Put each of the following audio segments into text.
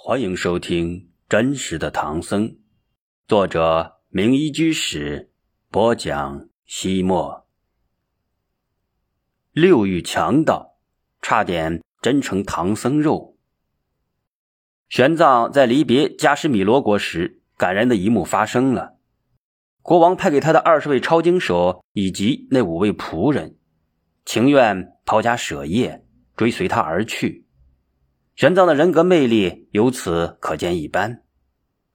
欢迎收听《真实的唐僧》，作者名医居士播讲。西莫六欲强盗，差点真成唐僧肉。玄奘在离别加什米罗国时，感人的一幕发生了。国王派给他的二十位抄经手以及那五位仆人，情愿抛家舍业，追随他而去。玄奘的人格魅力由此可见一斑。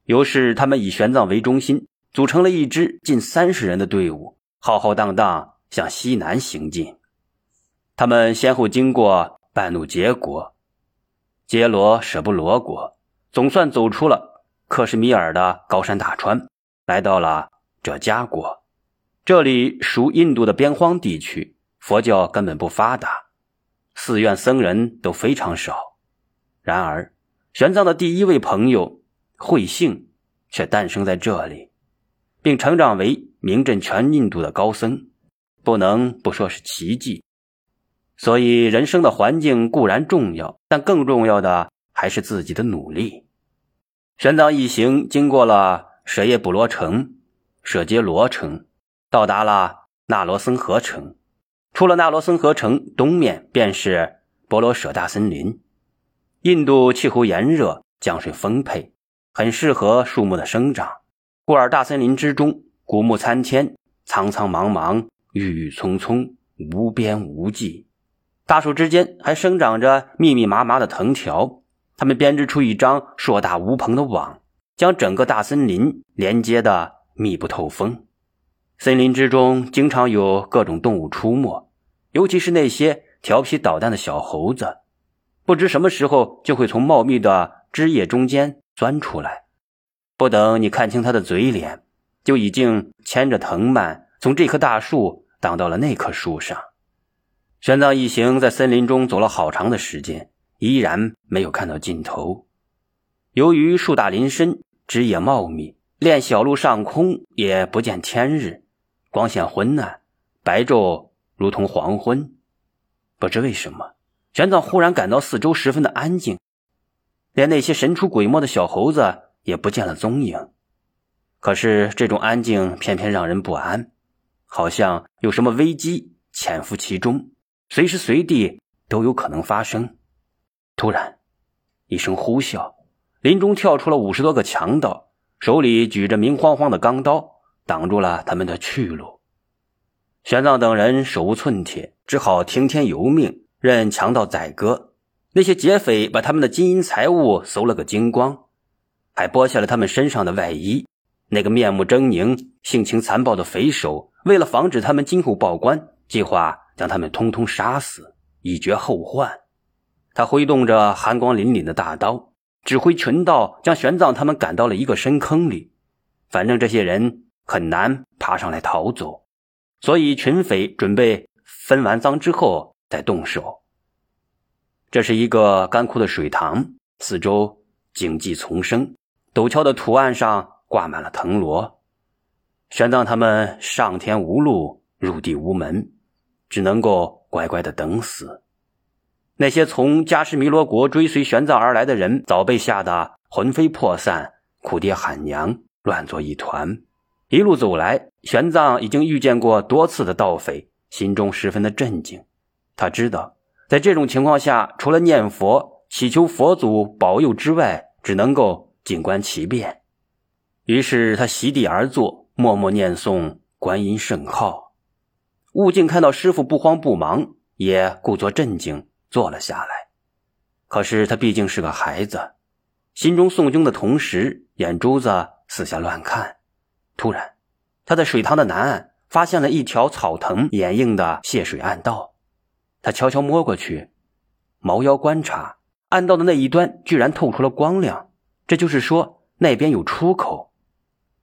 于是，他们以玄奘为中心，组成了一支近三十人的队伍，浩浩荡荡向西南行进。他们先后经过半努杰国、杰罗舍布罗国，总算走出了克什米尔的高山大川，来到了这迦国。这里属印度的边荒地区，佛教根本不发达，寺院僧人都非常少。然而，玄奘的第一位朋友慧性却诞生在这里，并成长为名震全印度的高僧，不能不说是奇迹。所以，人生的环境固然重要，但更重要的还是自己的努力。玄奘一行经过了舍耶卜罗城、舍杰罗城，到达了那罗僧河城。出了那罗僧河城，东面便是波罗舍大森林。印度气候炎热，降水丰沛，很适合树木的生长。故而大森林之中，古木参天，苍苍茫茫，郁郁葱葱，无边无际。大树之间还生长着密密麻麻的藤条，它们编织出一张硕大无朋的网，将整个大森林连接的密不透风。森林之中经常有各种动物出没，尤其是那些调皮捣蛋的小猴子。不知什么时候就会从茂密的枝叶中间钻出来，不等你看清他的嘴脸，就已经牵着藤蔓从这棵大树挡到了那棵树上。玄奘一行在森林中走了好长的时间，依然没有看到尽头。由于树大林深，枝叶茂密，连小路上空也不见天日，光线昏暗，白昼如同黄昏。不知为什么。玄奘忽然感到四周十分的安静，连那些神出鬼没的小猴子也不见了踪影。可是这种安静偏偏让人不安，好像有什么危机潜伏其中，随时随地都有可能发生。突然，一声呼啸，林中跳出了五十多个强盗，手里举着明晃晃的钢刀，挡住了他们的去路。玄奘等人手无寸铁，只好听天由命。任强盗宰割，那些劫匪把他们的金银财物搜了个精光，还剥下了他们身上的外衣。那个面目狰狞、性情残暴的匪首，为了防止他们今后报官，计划将他们通通杀死，以绝后患。他挥动着寒光凛凛的大刀，指挥群盗将玄奘他们赶到了一个深坑里。反正这些人很难爬上来逃走，所以群匪准备分完赃之后。在动手。这是一个干枯的水塘，四周荆棘丛生，陡峭的图案上挂满了藤萝。玄奘他们上天无路，入地无门，只能够乖乖的等死。那些从迦什弥罗国追随玄奘而来的人，早被吓得魂飞魄散，哭爹喊娘，乱作一团。一路走来，玄奘已经遇见过多次的盗匪，心中十分的震惊。他知道，在这种情况下，除了念佛祈求佛祖保佑之外，只能够静观其变。于是他席地而坐，默默念诵观音圣号。悟净看到师傅不慌不忙，也故作镇静，坐了下来。可是他毕竟是个孩子，心中诵经的同时，眼珠子四下乱看。突然，他在水塘的南岸发现了一条草藤掩映的泄水暗道。他悄悄摸过去，猫腰观察，暗道的那一端居然透出了光亮，这就是说那边有出口。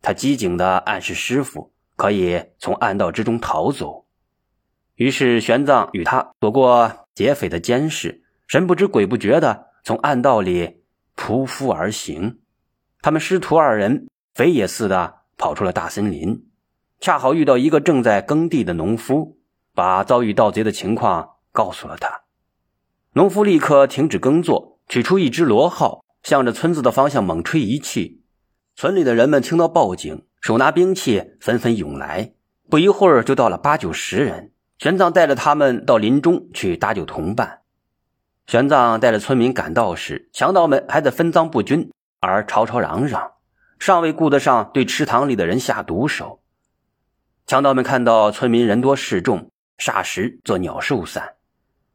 他机警地暗示师傅可以从暗道之中逃走。于是玄奘与他躲过劫匪的监视，神不知鬼不觉地从暗道里匍匐而行。他们师徒二人飞也似的跑出了大森林，恰好遇到一个正在耕地的农夫，把遭遇盗贼的情况。告诉了他，农夫立刻停止耕作，取出一只螺号，向着村子的方向猛吹一气，村里的人们听到报警，手拿兵器纷纷涌来。不一会儿，就到了八九十人。玄奘带着他们到林中去搭救同伴。玄奘带着村民赶到时，强盗们还在分赃不均，而吵吵嚷嚷，尚未顾得上对池塘里的人下毒手。强盗们看到村民人多势众，霎时作鸟兽散，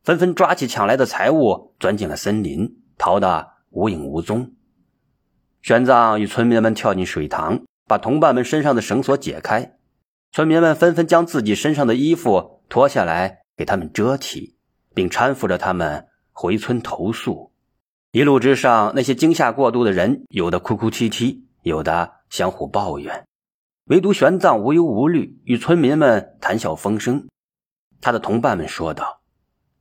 纷纷抓起抢来的财物，钻进了森林，逃得无影无踪。玄奘与村民们跳进水塘，把同伴们身上的绳索解开。村民们纷纷将自己身上的衣服脱下来给他们遮体，并搀扶着他们回村投宿。一路之上，那些惊吓过度的人，有的哭哭啼啼，有的相互抱怨，唯独玄奘无忧无虑，与村民们谈笑风生。他的同伴们说道：“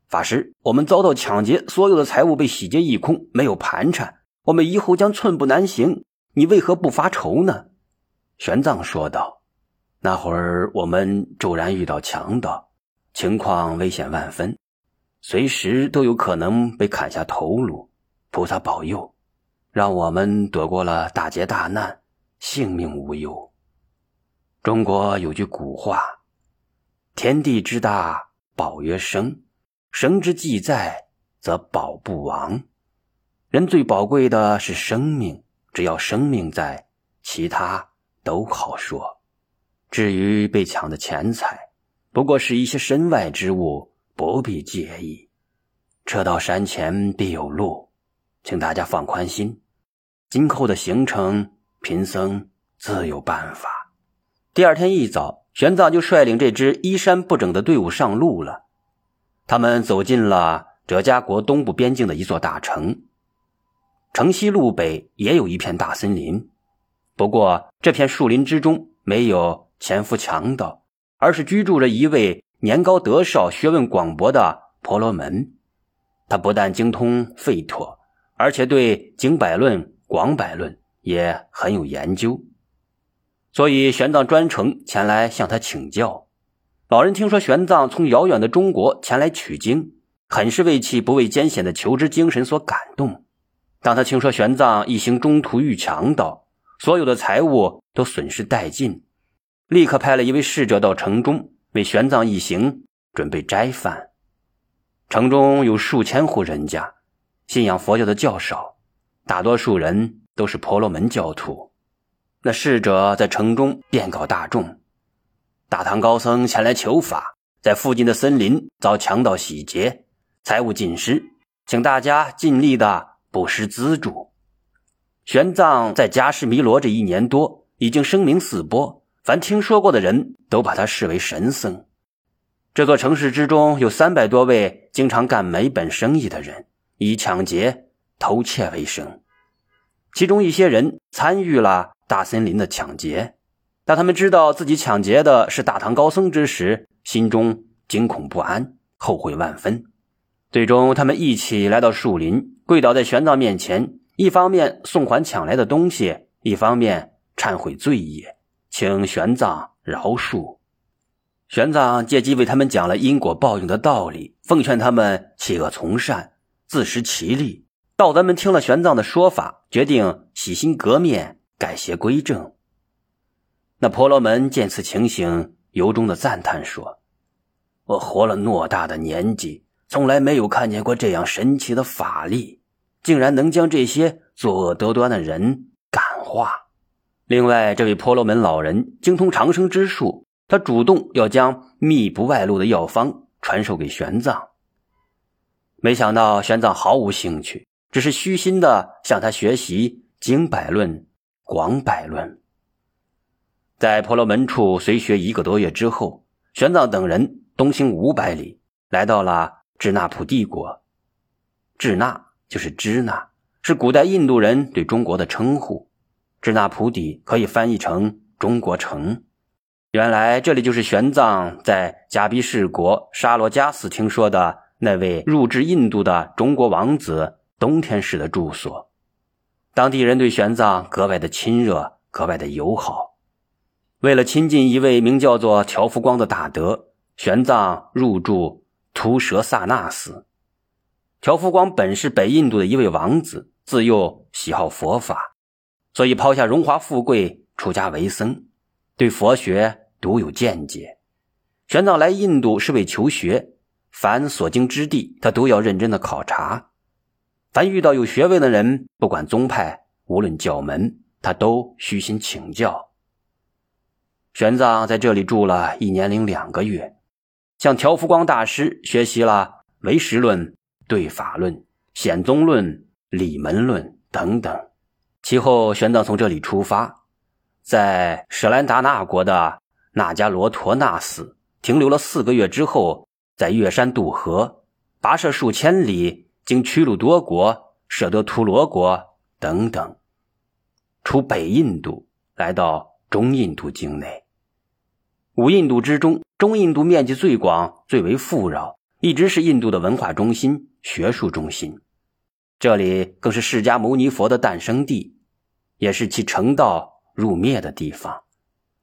法师，我们遭到抢劫，所有的财物被洗劫一空，没有盘缠，我们以后将寸步难行。你为何不发愁呢？”玄奘说道。那会儿我们骤然遇到强盗，情况危险万分，随时都有可能被砍下头颅。菩萨保佑，让我们躲过了大劫大难，性命无忧。中国有句古话：“天地之大，保曰生；生之既在，则保不亡。”人最宝贵的是生命，只要生命在，其他都好说。至于被抢的钱财，不过是一些身外之物，不必介意。车到山前必有路，请大家放宽心。今后的行程，贫僧自有办法。第二天一早，玄奘就率领这支衣衫不整的队伍上路了。他们走进了哲迦国东部边境的一座大城。城西路北也有一片大森林，不过这片树林之中没有。潜伏强盗，而是居住着一位年高德少、学问广博的婆罗门。他不但精通吠陀，而且对经百论、广百论也很有研究。所以玄奘专程前来向他请教。老人听说玄奘从遥远的中国前来取经，很是为其不畏艰险的求知精神所感动。当他听说玄奘一行中途遇强盗，所有的财物都损失殆尽。立刻派了一位侍者到城中为玄奘一行准备斋饭。城中有数千户人家，信仰佛教的较少，大多数人都是婆罗门教徒。那侍者在城中便告大众：大唐高僧前来求法，在附近的森林遭强盗洗劫，财物尽失，请大家尽力的布施资助。玄奘在迦湿弥罗这一年多，已经声名四播。凡听说过的人都把他视为神僧。这座城市之中有三百多位经常干没本生意的人，以抢劫、偷窃为生。其中一些人参与了大森林的抢劫。当他们知道自己抢劫的是大唐高僧之时，心中惊恐不安，后悔万分。最终，他们一起来到树林，跪倒在玄奘面前，一方面送还抢来的东西，一方面忏悔罪业。请玄奘饶恕。玄奘借机为他们讲了因果报应的道理，奉劝他们弃恶从善，自食其力。道德们听了玄奘的说法，决定洗心革面，改邪归正。那婆罗门见此情形，由衷的赞叹说：“我活了偌大的年纪，从来没有看见过这样神奇的法力，竟然能将这些作恶多端的人感化。”另外，这位婆罗门老人精通长生之术，他主动要将密不外露的药方传授给玄奘。没想到玄奘毫无兴趣，只是虚心的向他学习经百论、广百论。在婆罗门处随学一个多月之后，玄奘等人东行五百里，来到了支那普帝国。支那就是支那，是古代印度人对中国的称呼。支那普底可以翻译成中国城。原来这里就是玄奘在迦毗士国沙罗加寺听说的那位入至印度的中国王子东天时的住所。当地人对玄奘格外的亲热，格外的友好。为了亲近一位名叫做乔福光的大德，玄奘入住图舍萨那寺。乔福光本是北印度的一位王子，自幼喜好佛法，所以抛下荣华富贵，出家为僧，对佛学独有见解。玄奘来印度是为求学，凡所经之地，他都要认真的考察。凡遇到有学问的人，不管宗派，无论教门，他都虚心请教。玄奘在这里住了一年零两个月，向条福光大师学习了唯识论、对法论、显宗论、理门论等等。其后，玄奘从这里出发，在舍兰达那国的那迦罗陀那寺。停留了四个月之后，在越山渡河，跋涉数千里，经屈鲁多国、舍得图罗国等等，出北印度，来到中印度境内。五印度之中，中印度面积最广，最为富饶，一直是印度的文化中心、学术中心。这里更是释迦牟尼佛的诞生地，也是其成道入灭的地方，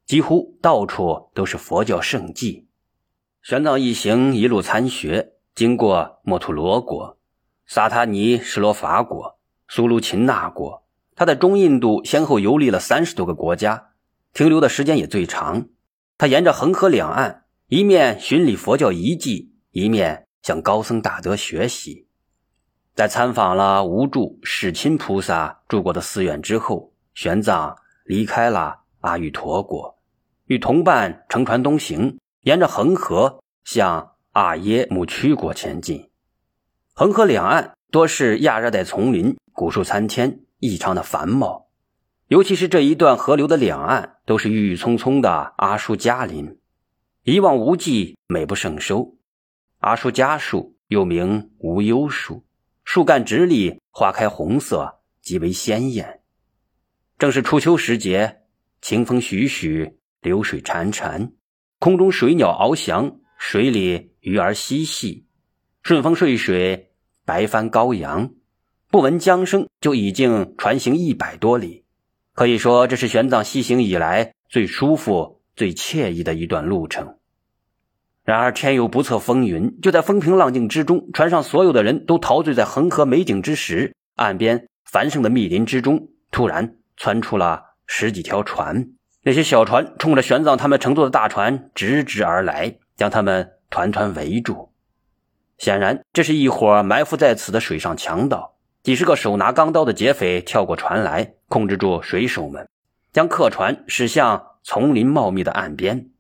几乎到处都是佛教圣迹。玄奘一行一路参学，经过摩图罗国、萨他尼什罗法国、苏卢秦那国。他在中印度先后游历了三十多个国家，停留的时间也最长。他沿着恒河两岸，一面巡礼佛教遗迹，一面向高僧大德学习。在参访了无著世亲菩萨住过的寺院之后，玄奘离开了阿育陀国，与同伴乘船东行。沿着恒河向阿耶木曲国前进，恒河两岸多是亚热带丛林，古树参天，异常的繁茂。尤其是这一段河流的两岸，都是郁郁葱葱的阿树迦林，一望无际，美不胜收。阿树迦树又名无忧树，树干直立，花开红色，极为鲜艳。正是初秋时节，清风徐徐，流水潺潺。空中水鸟翱翔，水里鱼儿嬉戏，顺风顺水，白帆高扬，不闻江声就已经船行一百多里，可以说这是玄奘西行以来最舒服、最惬意的一段路程。然而天有不测风云，就在风平浪静之中，船上所有的人都陶醉在恒河美景之时，岸边繁盛的密林之中，突然窜出了十几条船。那些小船冲着玄奘他们乘坐的大船直直而来，将他们团团围住。显然，这是一伙埋伏在此的水上强盗。几十个手拿钢刀的劫匪跳过船来，控制住水手们，将客船驶向丛林茂密的岸边。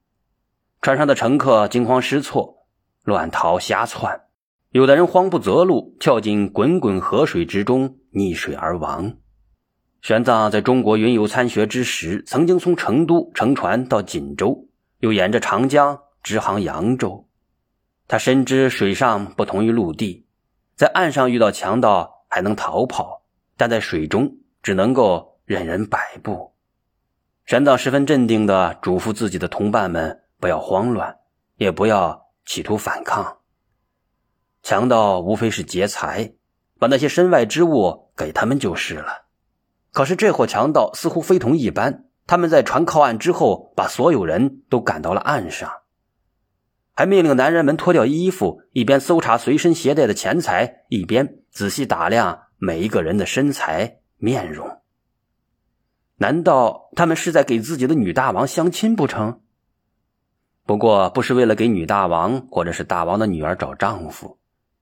船上的乘客惊慌失措，乱逃瞎窜，有的人慌不择路，跳进滚滚河水之中，溺水而亡。玄奘在中国云游参学之时，曾经从成都乘船到锦州，又沿着长江直航扬州。他深知水上不同于陆地，在岸上遇到强盗还能逃跑，但在水中只能够任人摆布。玄奘十分镇定地嘱咐自己的同伴们不要慌乱，也不要企图反抗。强盗无非是劫财，把那些身外之物给他们就是了。可是这伙强盗似乎非同一般，他们在船靠岸之后，把所有人都赶到了岸上，还命令男人们脱掉衣服，一边搜查随身携带的钱财，一边仔细打量每一个人的身材面容。难道他们是在给自己的女大王相亲不成？不过不是为了给女大王或者是大王的女儿找丈夫，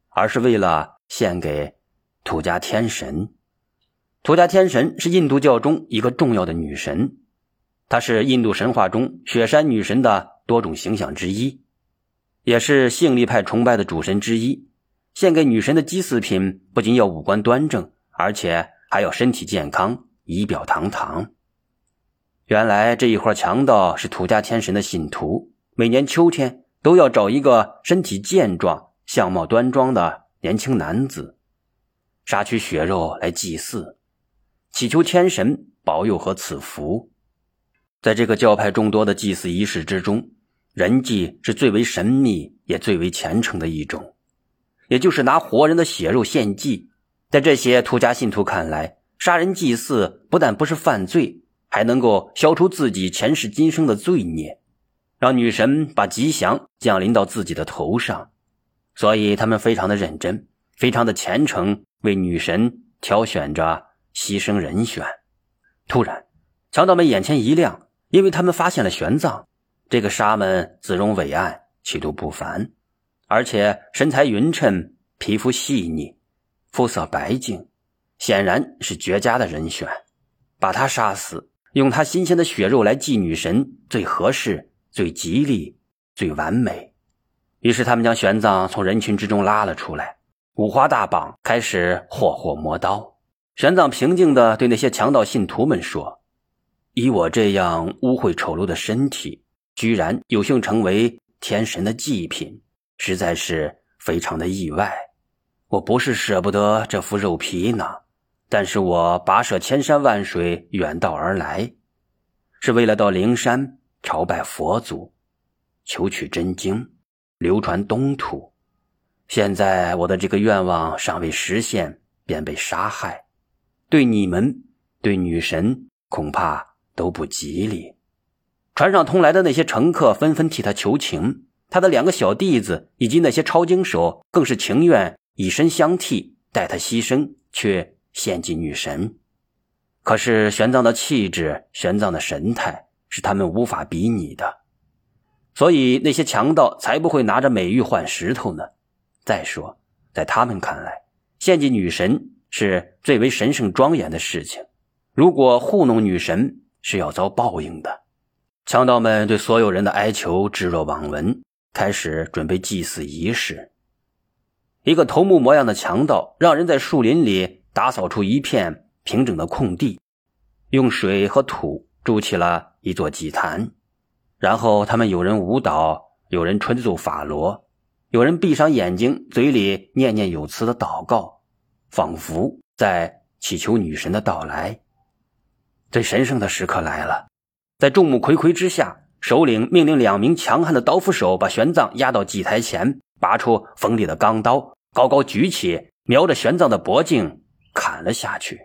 而是为了献给土家天神。土家天神是印度教中一个重要的女神，她是印度神话中雪山女神的多种形象之一，也是性力派崇拜的主神之一。献给女神的祭祀品不仅要五官端正，而且还要身体健康、仪表堂堂。原来这一伙强盗是土家天神的信徒，每年秋天都要找一个身体健壮、相貌端庄的年轻男子，杀取血肉来祭祀。祈求天神保佑和赐福，在这个教派众多的祭祀仪式之中，人祭是最为神秘也最为虔诚的一种，也就是拿活人的血肉献祭。在这些土家信徒看来，杀人祭祀不但不是犯罪，还能够消除自己前世今生的罪孽，让女神把吉祥降临到自己的头上。所以他们非常的认真，非常的虔诚，为女神挑选着牺牲人选。突然，强盗们眼前一亮，因为他们发现了玄奘。这个沙门姿容伟岸，气度不凡，而且身材匀称，皮肤细腻，肤色白净，显然是绝佳的人选。把他杀死，用他新鲜的血肉来祭女神，最合适、最吉利、最完美。于是，他们将玄奘从人群之中拉了出来，五花大绑，开始霍霍磨刀。玄奘平静地对那些强盗信徒们说：“以我这样污秽丑陋的身体。”居然有幸成为天神的祭品，实在是非常的意外。我不是舍不得这副肉皮呢，但是我跋涉千山万水远道而来，是为了到灵山朝拜佛祖，求取真经，流传东土。现在我的这个愿望尚未实现，便被杀害，对你们，对女神，恐怕都不吉利。船上通来的那些乘客纷纷替他求情，他的两个小弟子以及那些抄经手更是情愿以身相替，代他牺牲，却献祭女神。可是玄奘的气质、玄奘的神态是他们无法比拟的，所以那些强盗才不会拿着美玉换石头呢。再说，在他们看来，献祭女神是最为神圣庄严的事情，如果糊弄女神，是要遭报应的。强盗们对所有人的哀求置若罔闻，开始准备祭祀仪式。一个头目模样的强盗让人在树林里打扫出一片平整的空地，用水和土筑起了一座祭坛。然后他们有人舞蹈，有人吹奏法螺，有人闭上眼睛，嘴里念念有词的祷告，仿佛在祈求女神的到来。最神圣的时刻来了。在众目睽睽之下，首领命令两名强悍的刀斧手把玄奘押到祭台前，拔出锋利的钢刀，高高举起，瞄着玄奘的脖颈砍了下去。